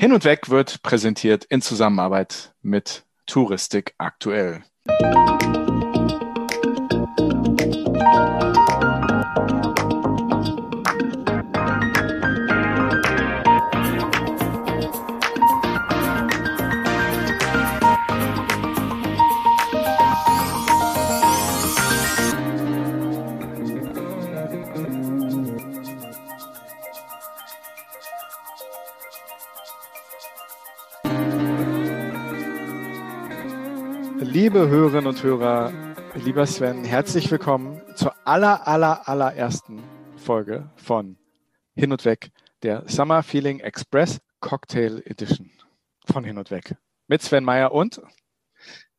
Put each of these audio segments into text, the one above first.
Hin und Weg wird präsentiert in Zusammenarbeit mit Touristik aktuell. Liebe Hörerinnen und Hörer, lieber Sven, herzlich willkommen zur aller, aller, allerersten Folge von Hin und Weg, der Summer Feeling Express Cocktail Edition von Hin und Weg. Mit Sven Meyer und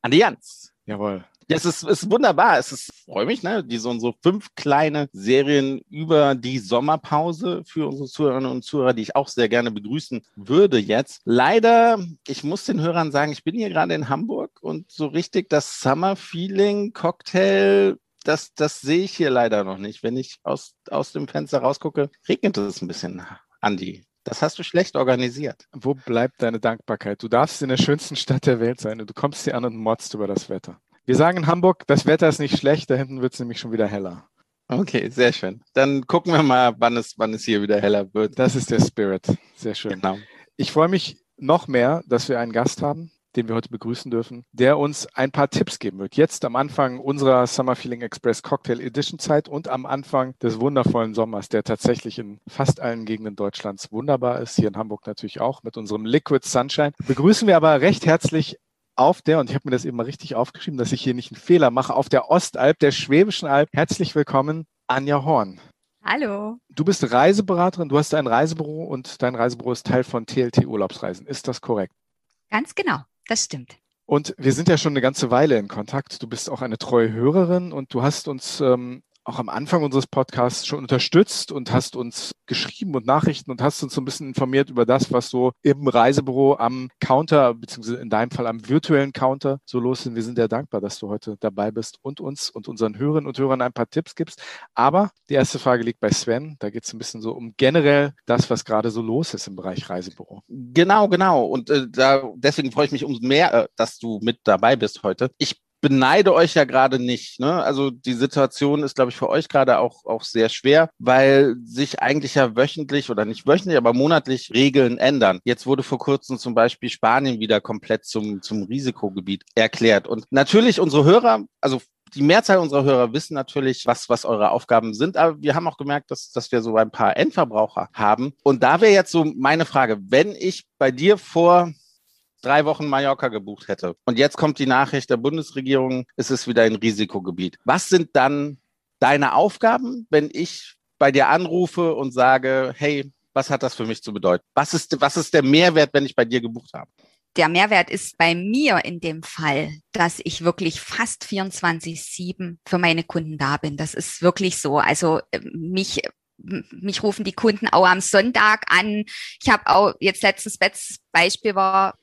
Andi Jans. Jawohl. Ja, es ist, ist wunderbar. Es ist, freue mich, ne? Die so, so fünf kleine Serien über die Sommerpause für unsere Zuhörerinnen und Zuhörer, die ich auch sehr gerne begrüßen würde jetzt. Leider, ich muss den Hörern sagen, ich bin hier gerade in Hamburg und so richtig das Summer Feeling Cocktail das, das sehe ich hier leider noch nicht. Wenn ich aus, aus dem Fenster rausgucke, regnet es ein bisschen, Andi. Das hast du schlecht organisiert. Wo bleibt deine Dankbarkeit? Du darfst in der schönsten Stadt der Welt sein und du kommst hier an und motzt über das Wetter. Wir sagen in Hamburg, das Wetter ist nicht schlecht, da hinten wird es nämlich schon wieder heller. Okay, sehr schön. Dann gucken wir mal, wann es, wann es hier wieder heller wird. Das ist der Spirit. Sehr schön. Genau. Ich freue mich noch mehr, dass wir einen Gast haben, den wir heute begrüßen dürfen, der uns ein paar Tipps geben wird. Jetzt am Anfang unserer Summer Feeling Express Cocktail Edition Zeit und am Anfang des wundervollen Sommers, der tatsächlich in fast allen Gegenden Deutschlands wunderbar ist. Hier in Hamburg natürlich auch mit unserem Liquid Sunshine. Begrüßen wir aber recht herzlich auf der, und ich habe mir das eben mal richtig aufgeschrieben, dass ich hier nicht einen Fehler mache, auf der Ostalb, der Schwäbischen Alb. Herzlich willkommen, Anja Horn. Hallo. Du bist Reiseberaterin, du hast ein Reisebüro und dein Reisebüro ist Teil von TLT Urlaubsreisen. Ist das korrekt? Ganz genau, das stimmt. Und wir sind ja schon eine ganze Weile in Kontakt. Du bist auch eine treue Hörerin und du hast uns ähm, auch am Anfang unseres Podcasts schon unterstützt und hast uns geschrieben und Nachrichten und hast uns so ein bisschen informiert über das, was so im Reisebüro am Counter, beziehungsweise in deinem Fall am virtuellen Counter so los ist. Wir sind sehr dankbar, dass du heute dabei bist und uns und unseren Hörerinnen und Hörern ein paar Tipps gibst. Aber die erste Frage liegt bei Sven. Da geht es ein bisschen so um generell das, was gerade so los ist im Bereich Reisebüro. Genau, genau. Und äh, da, deswegen freue ich mich umso mehr, äh, dass du mit dabei bist heute. Ich beneide euch ja gerade nicht. Ne? Also die Situation ist, glaube ich, für euch gerade auch, auch sehr schwer, weil sich eigentlich ja wöchentlich oder nicht wöchentlich, aber monatlich Regeln ändern. Jetzt wurde vor kurzem zum Beispiel Spanien wieder komplett zum, zum Risikogebiet erklärt. Und natürlich unsere Hörer, also die Mehrzahl unserer Hörer wissen natürlich, was, was eure Aufgaben sind, aber wir haben auch gemerkt, dass, dass wir so ein paar Endverbraucher haben. Und da wäre jetzt so meine Frage, wenn ich bei dir vor drei Wochen Mallorca gebucht hätte. Und jetzt kommt die Nachricht der Bundesregierung, es ist wieder ein Risikogebiet. Was sind dann deine Aufgaben, wenn ich bei dir anrufe und sage, hey, was hat das für mich zu bedeuten? Was ist, was ist der Mehrwert, wenn ich bei dir gebucht habe? Der Mehrwert ist bei mir in dem Fall, dass ich wirklich fast 24-7 für meine Kunden da bin. Das ist wirklich so. Also äh, mich mich rufen die Kunden auch am Sonntag an. Ich habe auch jetzt letztes Beispiel war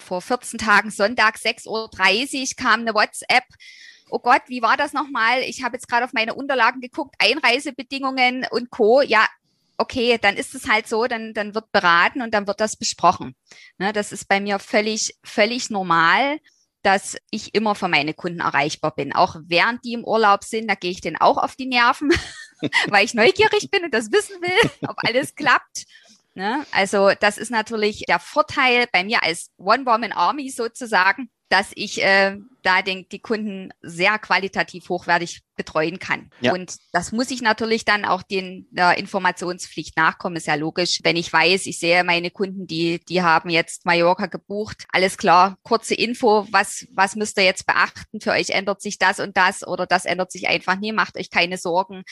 vor 14 Tagen Sonntag 6.30 Uhr kam eine WhatsApp. Oh Gott, wie war das nochmal? Ich habe jetzt gerade auf meine Unterlagen geguckt, Einreisebedingungen und Co. Ja, okay, dann ist es halt so, dann, dann wird beraten und dann wird das besprochen. Ne, das ist bei mir völlig, völlig normal dass ich immer für meine Kunden erreichbar bin. Auch während die im Urlaub sind, da gehe ich denen auch auf die Nerven, weil ich neugierig bin und das wissen will, ob alles klappt. Ne? Also das ist natürlich der Vorteil bei mir als One-Woman-Army sozusagen, dass ich äh, da den, die Kunden sehr qualitativ hochwertig betreuen kann. Ja. Und das muss ich natürlich dann auch den der Informationspflicht nachkommen, ist ja logisch. Wenn ich weiß, ich sehe meine Kunden, die, die haben jetzt Mallorca gebucht, alles klar, kurze Info, was, was müsst ihr jetzt beachten? Für euch ändert sich das und das oder das ändert sich einfach nie, macht euch keine Sorgen.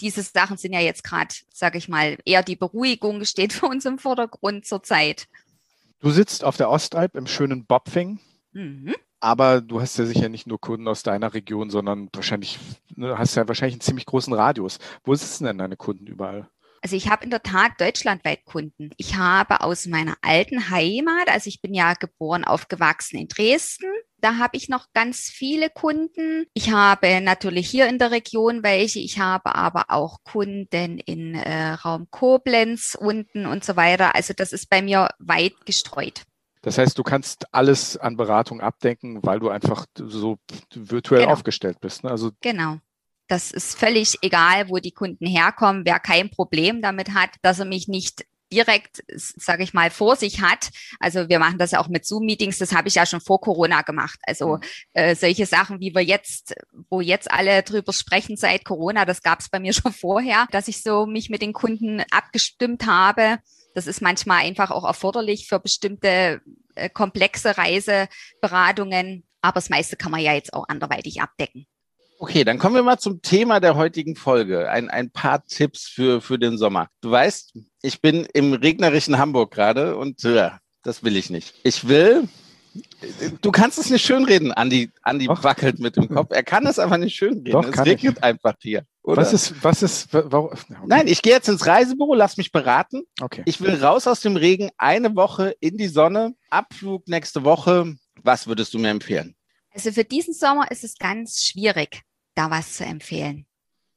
Diese Sachen sind ja jetzt gerade, sage ich mal, eher die Beruhigung steht für uns im Vordergrund zurzeit. Du sitzt auf der Ostalb im schönen Bopfing Mhm. Aber du hast ja sicher nicht nur Kunden aus deiner Region, sondern wahrscheinlich ne, hast ja wahrscheinlich einen ziemlich großen Radius. Wo sitzen denn deine Kunden überall? Also ich habe in der Tat deutschlandweit Kunden. Ich habe aus meiner alten Heimat, also ich bin ja geboren, aufgewachsen in Dresden. da habe ich noch ganz viele Kunden. Ich habe natürlich hier in der Region welche. Ich habe aber auch Kunden in äh, Raum Koblenz unten und so weiter. Also das ist bei mir weit gestreut. Das heißt, du kannst alles an Beratung abdenken, weil du einfach so virtuell genau. aufgestellt bist. Ne? Also genau. Das ist völlig egal, wo die Kunden herkommen. Wer kein Problem damit hat, dass er mich nicht direkt, sage ich mal, vor sich hat. Also wir machen das ja auch mit Zoom-Meetings, das habe ich ja schon vor Corona gemacht. Also mhm. äh, solche Sachen, wie wir jetzt, wo jetzt alle drüber sprechen seit Corona, das gab es bei mir schon vorher, dass ich so mich mit den Kunden abgestimmt habe. Das ist manchmal einfach auch erforderlich für bestimmte äh, komplexe Reiseberatungen. Aber das meiste kann man ja jetzt auch anderweitig abdecken. Okay, dann kommen wir mal zum Thema der heutigen Folge. Ein, ein paar Tipps für, für den Sommer. Du weißt, ich bin im regnerischen Hamburg gerade und äh, das will ich nicht. Ich will, du kannst es nicht schönreden. Andi, Andi wackelt mit dem Kopf. Er kann es aber nicht schönreden. Doch, es regnet ich. einfach hier. Oder? Was ist, was ist, warum? Okay. Nein, ich gehe jetzt ins Reisebüro, lass mich beraten. Okay. Ich will raus aus dem Regen, eine Woche in die Sonne, Abflug nächste Woche. Was würdest du mir empfehlen? Also für diesen Sommer ist es ganz schwierig, da was zu empfehlen.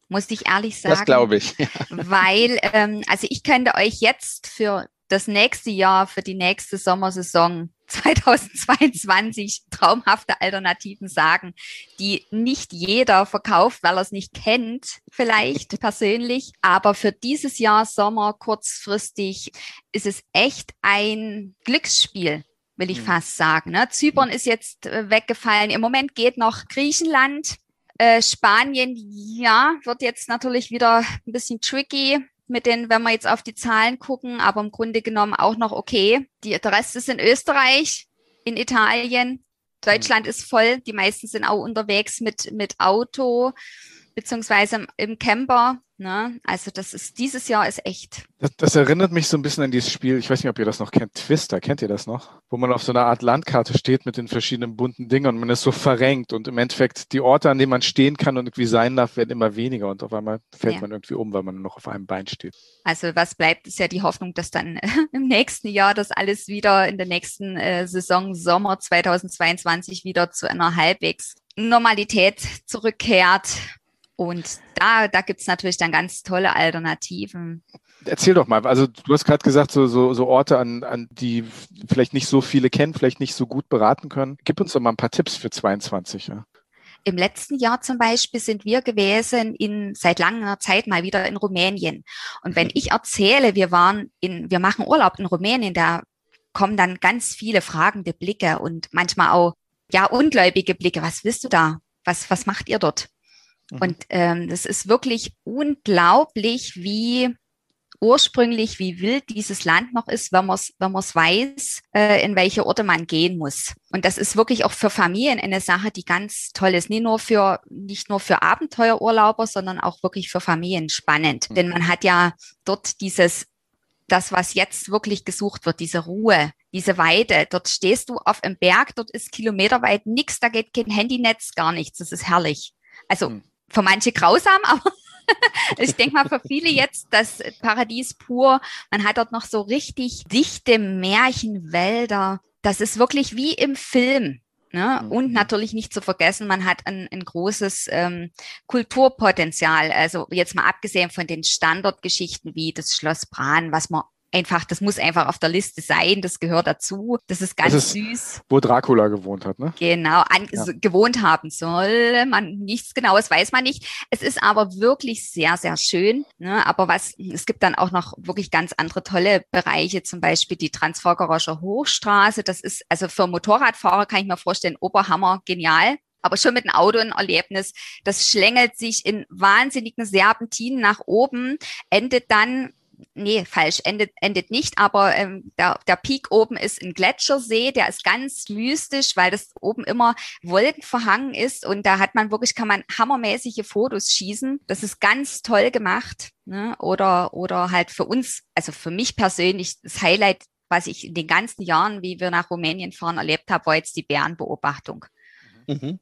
Muss ich ehrlich sagen. Das glaube ich. Weil, ähm, also ich könnte euch jetzt für das nächste Jahr, für die nächste Sommersaison 2022 traumhafte Alternativen sagen, die nicht jeder verkauft, weil er es nicht kennt, vielleicht persönlich. Aber für dieses Jahr Sommer kurzfristig ist es echt ein Glücksspiel will ich mhm. fast sagen. Ne? Zypern mhm. ist jetzt äh, weggefallen. Im Moment geht noch Griechenland. Äh, Spanien, ja, wird jetzt natürlich wieder ein bisschen tricky mit den, wenn wir jetzt auf die Zahlen gucken, aber im Grunde genommen auch noch okay. Die, der Rest ist in Österreich, in Italien. Deutschland mhm. ist voll. Die meisten sind auch unterwegs mit, mit Auto beziehungsweise im Camper. Ne? Also das ist dieses Jahr ist echt. Das, das, erinnert mich so ein bisschen an dieses Spiel, ich weiß nicht, ob ihr das noch kennt, Twister, kennt ihr das noch? Wo man auf so einer Art Landkarte steht mit den verschiedenen bunten Dingen und man ist so verrenkt und im Endeffekt die Orte, an denen man stehen kann und irgendwie sein darf, werden immer weniger und auf einmal fällt ja. man irgendwie um, weil man nur noch auf einem Bein steht. Also was bleibt, ist ja die Hoffnung, dass dann im nächsten Jahr das alles wieder in der nächsten äh, Saison Sommer 2022 wieder zu einer halbwegs Normalität zurückkehrt und da, da gibt es natürlich dann ganz tolle Alternativen. Erzähl doch mal, also du hast gerade gesagt, so, so, so Orte, an, an die vielleicht nicht so viele kennen, vielleicht nicht so gut beraten können. Gib uns doch mal ein paar Tipps für 22. Ja. Im letzten Jahr zum Beispiel sind wir gewesen in seit langer Zeit mal wieder in Rumänien. Und wenn ich erzähle, wir waren in, wir machen Urlaub in Rumänien, da kommen dann ganz viele fragende Blicke und manchmal auch ja ungläubige Blicke. Was willst du da? Was was macht ihr dort? Mhm. Und ähm, das ist wirklich unglaublich, wie ursprünglich, wie wild dieses Land noch ist, wenn man es wenn man's weiß, äh, in welche Orte man gehen muss. Und das ist wirklich auch für Familien eine Sache, die ganz toll ist. Nicht nur für, nicht nur für Abenteuerurlauber, sondern auch wirklich für Familien spannend. Mhm. Denn man hat ja dort dieses das, was jetzt wirklich gesucht wird, diese Ruhe, diese Weite. Dort stehst du auf einem Berg, dort ist kilometerweit nichts, da geht kein Handynetz, gar nichts. Das ist herrlich. Also mhm für manche grausam, aber ich denke mal für viele jetzt das Paradies pur. Man hat dort noch so richtig dichte Märchenwälder. Das ist wirklich wie im Film. Ne? Mhm. Und natürlich nicht zu vergessen, man hat ein, ein großes ähm, Kulturpotenzial. Also jetzt mal abgesehen von den Standardgeschichten wie das Schloss Bran, was man einfach, das muss einfach auf der Liste sein, das gehört dazu. Das ist ganz das ist, süß. Wo Dracula gewohnt hat, ne? Genau, an, ja. gewohnt haben soll. Man nichts genaues weiß man nicht. Es ist aber wirklich sehr, sehr schön. Ne? Aber was, es gibt dann auch noch wirklich ganz andere tolle Bereiche, zum Beispiel die Transfolgerische Hochstraße. Das ist, also für Motorradfahrer kann ich mir vorstellen, Oberhammer, genial aber schon mit dem Auto ein Erlebnis. Das schlängelt sich in wahnsinnigen Serpentinen nach oben, endet dann nee, falsch, endet, endet nicht, aber ähm, der, der Peak oben ist ein Gletschersee, der ist ganz mystisch, weil das oben immer wolkenverhangen ist und da hat man wirklich, kann man hammermäßige Fotos schießen. Das ist ganz toll gemacht. Ne? Oder, oder halt für uns, also für mich persönlich, das Highlight, was ich in den ganzen Jahren, wie wir nach Rumänien fahren, erlebt habe, war jetzt die Bärenbeobachtung. Mhm.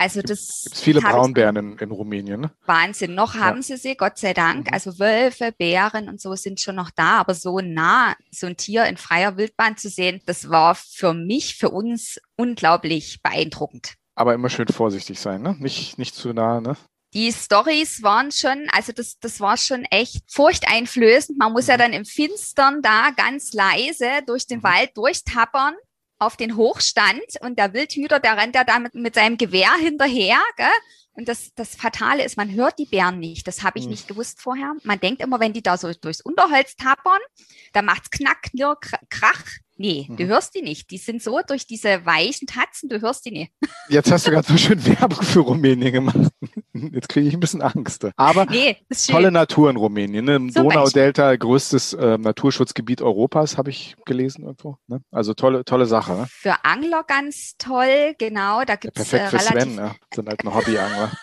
Also das Gibt viele Braunbären in, in Rumänien. Ne? Wahnsinn. Noch Ja. haben sie sie, Gott sei Dank. Mhm. Also Wölfe, Bären und so sind schon noch da, aber so nah so ein Tier in freier Wildbahn zu sehen, das war für mich, für uns unglaublich beeindruckend. Aber immer schön vorsichtig sein, ne? Nicht, nicht zu nah, ne? Die Stories waren schon, also das, das war schon echt furchteinflößend. Man muss ja Mhm. dann im Finstern da ganz leise durch den Mhm. Wald durchtappern auf den Hochstand und der Wildhüter, der rennt ja da mit, mit seinem Gewehr hinterher. Gell? Und das, das Fatale ist, man hört die Bären nicht. Das habe ich Mhm. nicht gewusst vorher. Man denkt immer, wenn die da so durchs Unterholz tappern, da macht's knack, knirr, kr- krach. Nee, du Mhm. hörst die nicht. Die sind so durch diese weichen Tatzen, du hörst die nicht. Jetzt hast du gerade so schön Werbung für Rumänien gemacht. Jetzt kriege ich ein bisschen Angst. Aber Nee, ist schön. tolle Natur in Rumänien. Ne? Im Donaudelta, größtes äh, Naturschutzgebiet Europas, habe ich gelesen irgendwo. Ne? Also tolle, tolle Sache. Ne? Für Angler ganz toll, genau. Da Ja, gibt's perfekt äh, für relativ. Sven, ne? sind halt ein Hobbyangler.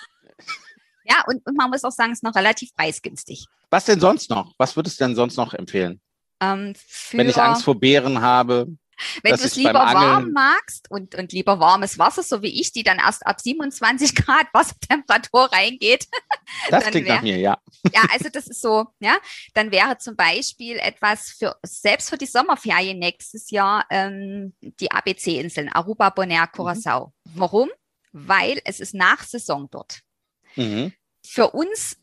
Ja, und, und man muss auch sagen, es ist noch relativ preisgünstig. Was denn sonst noch? Was würdest du denn sonst noch empfehlen? Ähm, für, Wenn ich Angst vor Bären habe. Wenn du es lieber warm magst und, und lieber warmes Wasser, so wie ich, die dann erst ab 27 Grad Wassertemperatur reingeht. Das Dann klingt wär- nach mir, ja. Ja, also das ist so, ja. Dann wäre zum Beispiel etwas für, selbst für die Sommerferien nächstes Jahr, ähm, die ABC-Inseln, Aruba, Bonaire, Curacao. Warum? Weil es ist Nachsaison dort. Mhm. für uns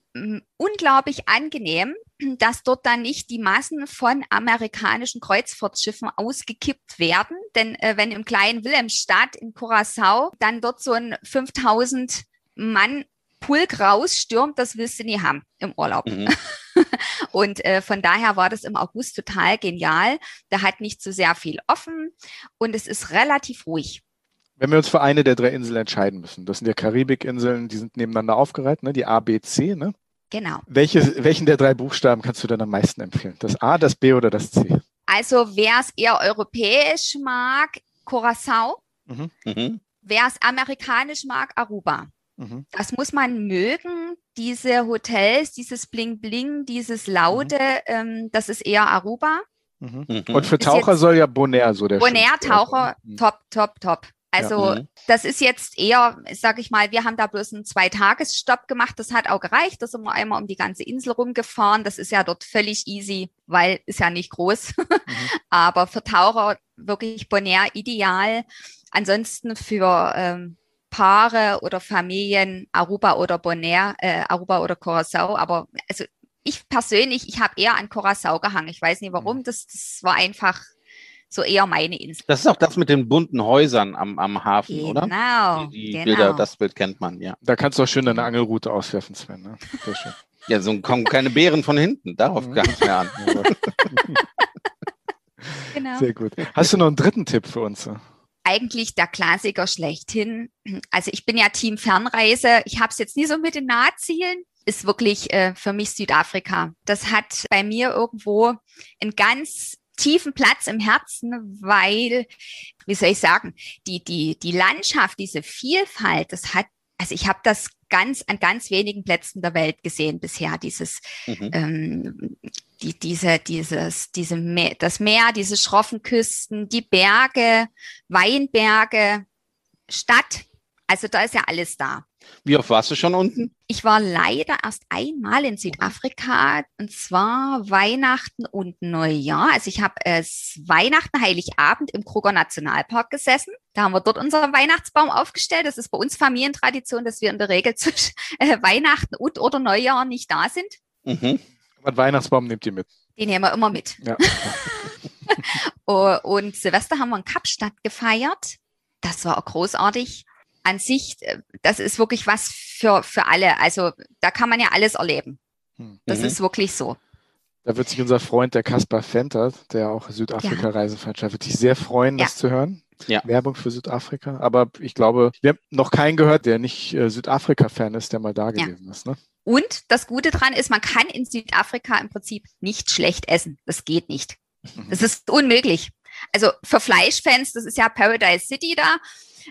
unglaublich angenehm, dass dort dann nicht die Massen von amerikanischen Kreuzfahrtschiffen ausgekippt werden. Denn äh, wenn im kleinen Wilhelmstadt in Curacao dann dort so ein 5000 Mann Pulk rausstürmt, das willst du nie haben im Urlaub. Mhm. Und äh, von daher war das im August total genial. Da hat nicht so sehr viel offen und es ist relativ ruhig. Wenn wir uns für eine der drei Inseln entscheiden müssen, das sind ja Karibikinseln, die sind nebeneinander aufgereiht, ne? die A, B, C. Ne? Genau. Welche, welchen der drei Buchstaben kannst du denn am meisten empfehlen? Das A, das B oder das C? Also wer es eher europäisch mag, Curacao. Mhm. Wer es amerikanisch mag, Aruba. Mhm. Das muss man mögen. Diese Hotels, dieses Bling Bling, dieses Laute, ähm, das ist eher Aruba. Mhm. Mhm. Und für Taucher soll ja Bonaire so der Bonaire schönste Taucher, Ort sein. top, top, top. Also Mhm. das ist jetzt eher, sag ich mal, wir haben da bloß einen Zweitagesstopp gemacht. Das hat auch gereicht. Da sind wir einmal um die ganze Insel rumgefahren. Das ist ja dort völlig easy, weil ist ja nicht groß. Aber für Taucher wirklich Bonaire ideal. Ansonsten für ähm, Paare oder Familien Aruba oder Bonaire, äh, Aruba oder Curacao. Aber also ich persönlich, ich habe eher an Curacao gehangen. Ich weiß nicht warum. Das, das war einfach so eher meine Insel. Das ist auch das mit den bunten Häusern am, am Hafen, oder? Genau, Die, die genau. Bilder, das Bild kennt man, ja. Da kannst du auch schön deine Angelroute auswerfen, Sven. Ne? Sehr schön. Ja, so kommen keine Bären von hinten. Darauf Mhm. kam es mir an. genau. Sehr gut. Hast du noch einen dritten Tipp für uns? Eigentlich der Klassiker schlechthin. Also ich bin ja Team Fernreise. Ich habe es jetzt nie so mit den Nahzielen. Ist wirklich äh, für mich Südafrika. Das hat bei mir irgendwo einen ganz tiefen Platz im Herzen, weil, wie soll ich sagen, die, die, die Landschaft, diese Vielfalt, das hat, also ich habe das ganz an ganz wenigen Plätzen der Welt gesehen bisher, dieses Mhm. ähm, die, diese, dieses, diese Meer, das Meer, diese schroffen Küsten, die Berge, Weinberge, Stadt. Also da ist ja alles da. Wie oft warst du schon unten? Ich war leider erst einmal in Südafrika und zwar Weihnachten und Neujahr. Also ich habe äh, Weihnachten, Heiligabend im Kruger Nationalpark gesessen. Da haben wir dort unseren Weihnachtsbaum aufgestellt. Das ist bei uns Familientradition, dass wir in der Regel zwischen äh, Weihnachten und oder Neujahr nicht da sind. Mhm. Einen Weihnachtsbaum nehmt ihr mit. Den nehmen wir immer mit. Ja. Und Silvester haben wir in Kapstadt gefeiert. Das war auch großartig. An sich, äh, das ist wirklich was für, für alle. Also da kann man ja alles erleben. Hm. Das Mhm. ist wirklich so. Da wird sich unser Freund, der Kaspar Fenter, der auch Südafrika-Reise veranstaltet, wird sich sehr freuen, Ja. das zu hören. Ja. Werbung für Südafrika. Aber ich glaube, wir haben noch keinen gehört, der nicht äh, Südafrika-Fan ist, der mal da Ja. gewesen ist. Ne? Und das Gute dran ist, man kann in Südafrika im Prinzip nicht schlecht essen. Das geht nicht. Mhm. Das ist unmöglich. Also für Fleischfans, das ist ja Paradise City da,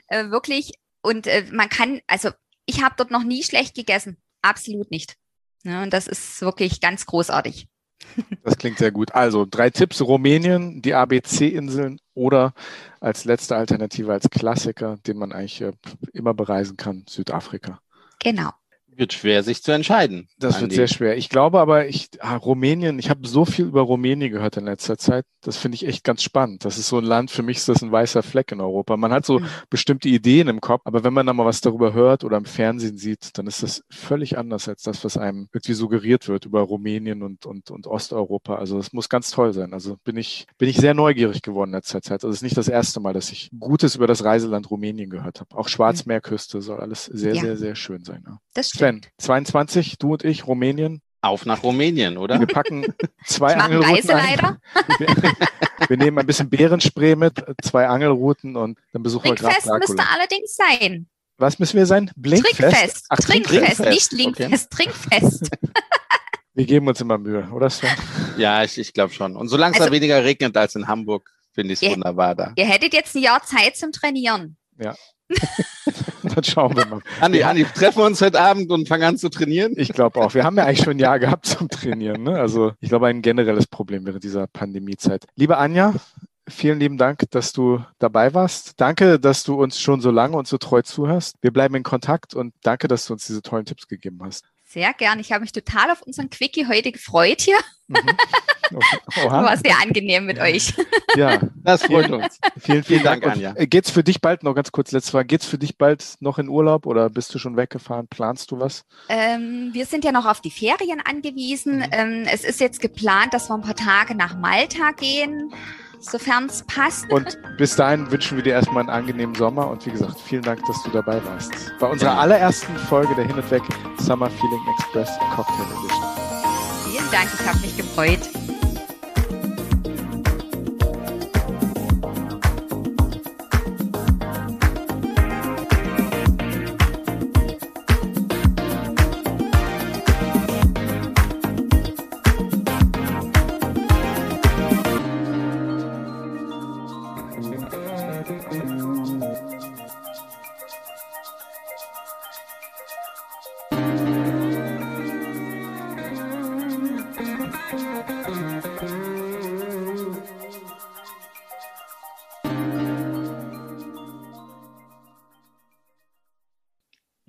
äh, wirklich. Und äh, man kann, also ich habe dort noch nie schlecht gegessen. Absolut nicht. Ja, und das ist wirklich ganz großartig. Das klingt sehr gut. Also drei Tipps: Rumänien, die ABC-Inseln oder als letzte Alternative, als Klassiker, den man eigentlich äh, immer bereisen kann, Südafrika. Genau. Wird schwer, sich zu entscheiden. Das wird sehr schwer. Ich glaube aber, ich, ah, Rumänien, ich habe so viel über Rumänien gehört in letzter Zeit. Das finde ich echt ganz spannend. Das ist so ein Land, für mich ist das ein weißer Fleck in Europa. Man hat so mhm. bestimmte Ideen im Kopf, aber wenn man dann mal was darüber hört oder im Fernsehen sieht, dann ist das völlig anders als das, was einem irgendwie suggeriert wird über Rumänien und, und, und Osteuropa. Also das muss ganz toll sein. Also bin ich, bin ich sehr neugierig geworden in letzter Zeit. Also es ist nicht das erste Mal, dass ich Gutes über das Reiseland Rumänien gehört habe. Auch Schwarzmeerküste soll alles sehr, ja. sehr, sehr schön sein. Ja. Das stimmt. Sven, 22, du und ich, Rumänien. Auf nach Rumänien, oder? Wir packen zwei Angelrouten ein. Wir, wir, nehmen ein bisschen Beerenspray mit, zwei Angelrouten und dann besuchen Trinkfest wir Grad müsste allerdings sein. Was müssen wir sein? Blinkfest? Trinkfest. Ach, Trinkfest, Trinkfest. nicht Linkfest, okay. Trinkfest. wir geben uns immer Mühe, oder Sven? Ja, ich, ich glaube schon. Und solange es also, da weniger regnet als in Hamburg, finde ich es wunderbar da. Ihr hättet jetzt ein Jahr Zeit zum Trainieren. Ja. Dann schauen wir mal. Andi. Andi, treffen wir uns heute Abend und fangen an zu trainieren? Ich glaube auch. Wir haben ja eigentlich schon ein Jahr gehabt zum Trainieren. Ne? Also ich glaube, ein generelles Problem während dieser Pandemiezeit. Liebe Anja, vielen lieben Dank, dass du dabei warst. Danke, dass du uns schon so lange und so treu zuhörst. Wir bleiben in Kontakt und danke, dass du uns diese tollen Tipps gegeben hast. Sehr gern. Ich habe mich total auf unseren Quickie heute gefreut hier. Mhm. Oha. War sehr angenehm mit euch. Ja, das freut uns. Vielen, vielen Dank, Anja. Äh, geht's für dich bald noch ganz kurz letzte Frage? Geht's für dich bald noch in Urlaub oder bist du schon weggefahren? Planst du was? Ähm, wir sind ja noch auf die Ferien angewiesen. Mhm. Ähm, es ist jetzt geplant, dass wir ein paar Tage nach Malta gehen sofern es passt. Und bis dahin wünschen wir dir erstmal einen angenehmen Sommer und wie gesagt, vielen Dank, dass du dabei warst. Bei unserer allerersten Folge der Hin und Weg Summer Feeling Express Cocktail Edition. Vielen Dank, ich habe mich gefreut.